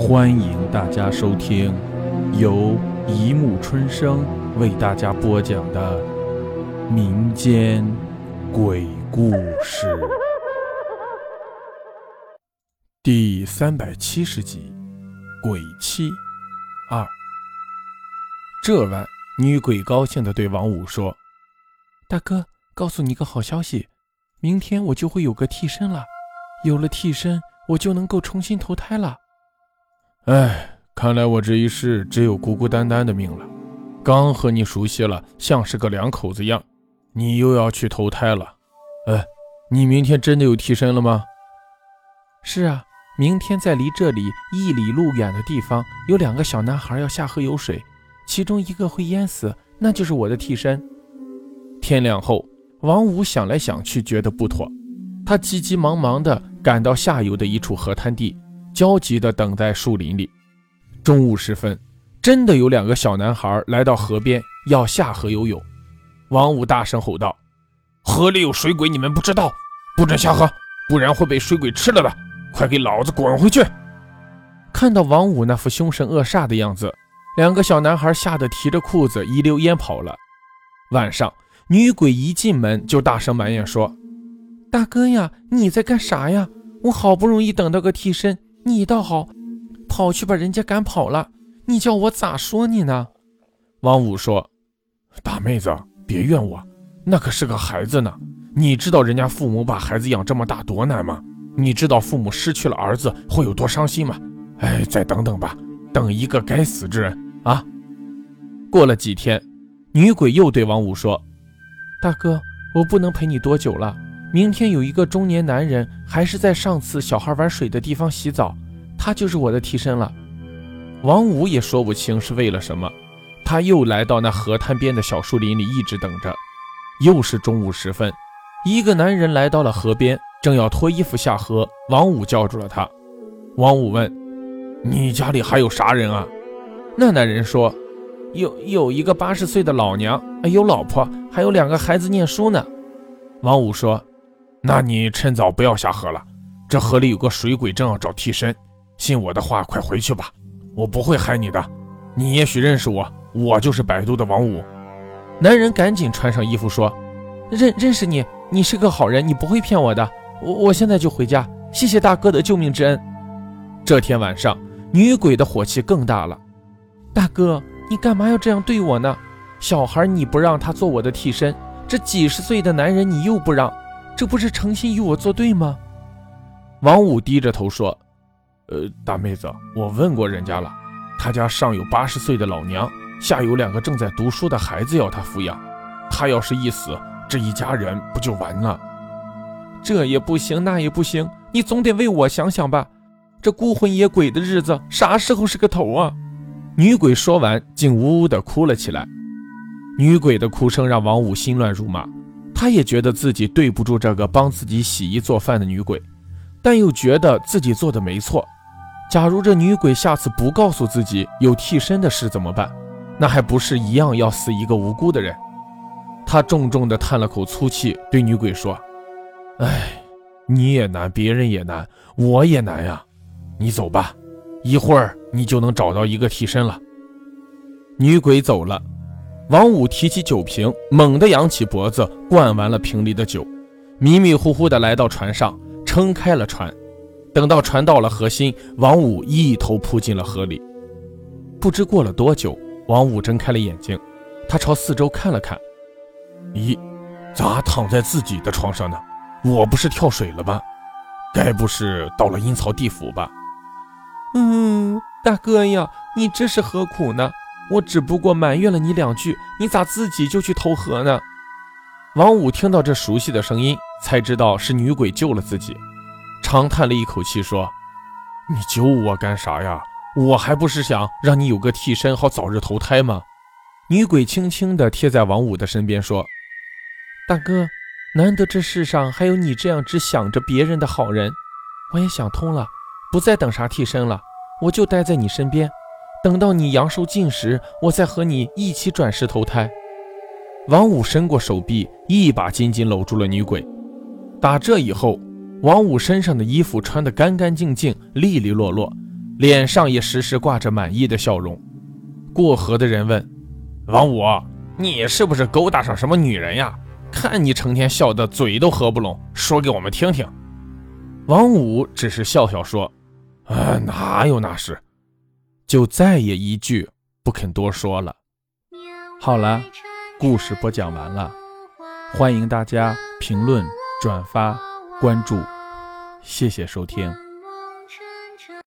欢迎大家收听由一木春生为大家播讲的民间鬼故事第三百七十集《鬼妻二》。这晚，女鬼高兴地对王五说：“大哥，告诉你个好消息，明天我就会有个替身了。有了替身，我就能够重新投胎了。”哎，看来我这一世只有孤孤单单的命了。刚和你熟悉了，像是个两口子样，你又要去投胎了。哎，你明天真的有替身了吗？是啊，明天在离这里一里路远的地方，有两个小男孩要下河游水，其中一个会淹死，那就是我的替身。天亮后，王五想来想去，觉得不妥，他急急忙忙地赶到下游的一处河滩地。焦急地等在树林里。中午时分，真的有两个小男孩来到河边，要下河游泳。王五大声吼道：“河里有水鬼，你们不知道，不准下河，不然会被水鬼吃了的！快给老子滚回去！”看到王五那副凶神恶煞的样子，两个小男孩吓得提着裤子一溜烟跑了。晚上，女鬼一进门就大声埋怨说：“大哥呀，你在干啥呀？我好不容易等到个替身。”你倒好，跑去把人家赶跑了，你叫我咋说你呢？王五说：“大妹子，别怨我，那可是个孩子呢。你知道人家父母把孩子养这么大多难吗？你知道父母失去了儿子会有多伤心吗？哎，再等等吧，等一个该死之人啊！”过了几天，女鬼又对王五说：“大哥，我不能陪你多久了。”明天有一个中年男人，还是在上次小孩玩水的地方洗澡，他就是我的替身了。王五也说不清是为了什么，他又来到那河滩边的小树林里，一直等着。又是中午时分，一个男人来到了河边，正要脱衣服下河，王五叫住了他。王五问：“你家里还有啥人啊？”那男人说：“有有一个八十岁的老娘，有老婆，还有两个孩子念书呢。”王五说。那你趁早不要下河了，这河里有个水鬼正要找替身，信我的话，快回去吧，我不会害你的。你也许认识我，我就是百度的王五。男人赶紧穿上衣服说：“认认识你，你是个好人，你不会骗我的。我我现在就回家，谢谢大哥的救命之恩。”这天晚上，女鬼的火气更大了。大哥，你干嘛要这样对我呢？小孩你不让他做我的替身，这几十岁的男人你又不让。这不是诚心与我作对吗？王五低着头说：“呃，大妹子，我问过人家了，他家上有八十岁的老娘，下有两个正在读书的孩子要他抚养。他要是一死，这一家人不就完了？这也不行，那也不行，你总得为我想想吧。这孤魂野鬼的日子啥时候是个头啊？”女鬼说完，竟呜呜地哭了起来。女鬼的哭声让王五心乱如麻。他也觉得自己对不住这个帮自己洗衣做饭的女鬼，但又觉得自己做的没错。假如这女鬼下次不告诉自己有替身的事怎么办？那还不是一样要死一个无辜的人？他重重地叹了口粗气，对女鬼说：“哎，你也难，别人也难，我也难呀。你走吧，一会儿你就能找到一个替身了。”女鬼走了。王五提起酒瓶，猛地扬起脖子，灌完了瓶里的酒，迷迷糊糊地来到船上，撑开了船。等到船到了河心，王五一头扑进了河里。不知过了多久，王五睁开了眼睛，他朝四周看了看，咦，咋躺在自己的床上呢？我不是跳水了吧？该不是到了阴曹地府吧？嗯，大哥呀，你这是何苦呢？我只不过埋怨了你两句，你咋自己就去投河呢？王五听到这熟悉的声音，才知道是女鬼救了自己，长叹了一口气说：“你救我干啥呀？我还不是想让你有个替身，好早日投胎吗？”女鬼轻轻地贴在王五的身边说：“大哥，难得这世上还有你这样只想着别人的好人，我也想通了，不再等啥替身了，我就待在你身边。”等到你阳寿尽时，我再和你一起转世投胎。王五伸过手臂，一把紧紧搂住了女鬼。打这以后，王五身上的衣服穿得干干净净、利利落落，脸上也时时挂着满意的笑容。过河的人问：“王五，你是不是勾搭上什么女人呀？看你成天笑得嘴都合不拢，说给我们听听。”王五只是笑笑说：“啊，哪有那事？”就再也一句不肯多说了。好了，故事播讲完了，欢迎大家评论、转发、关注，谢谢收听。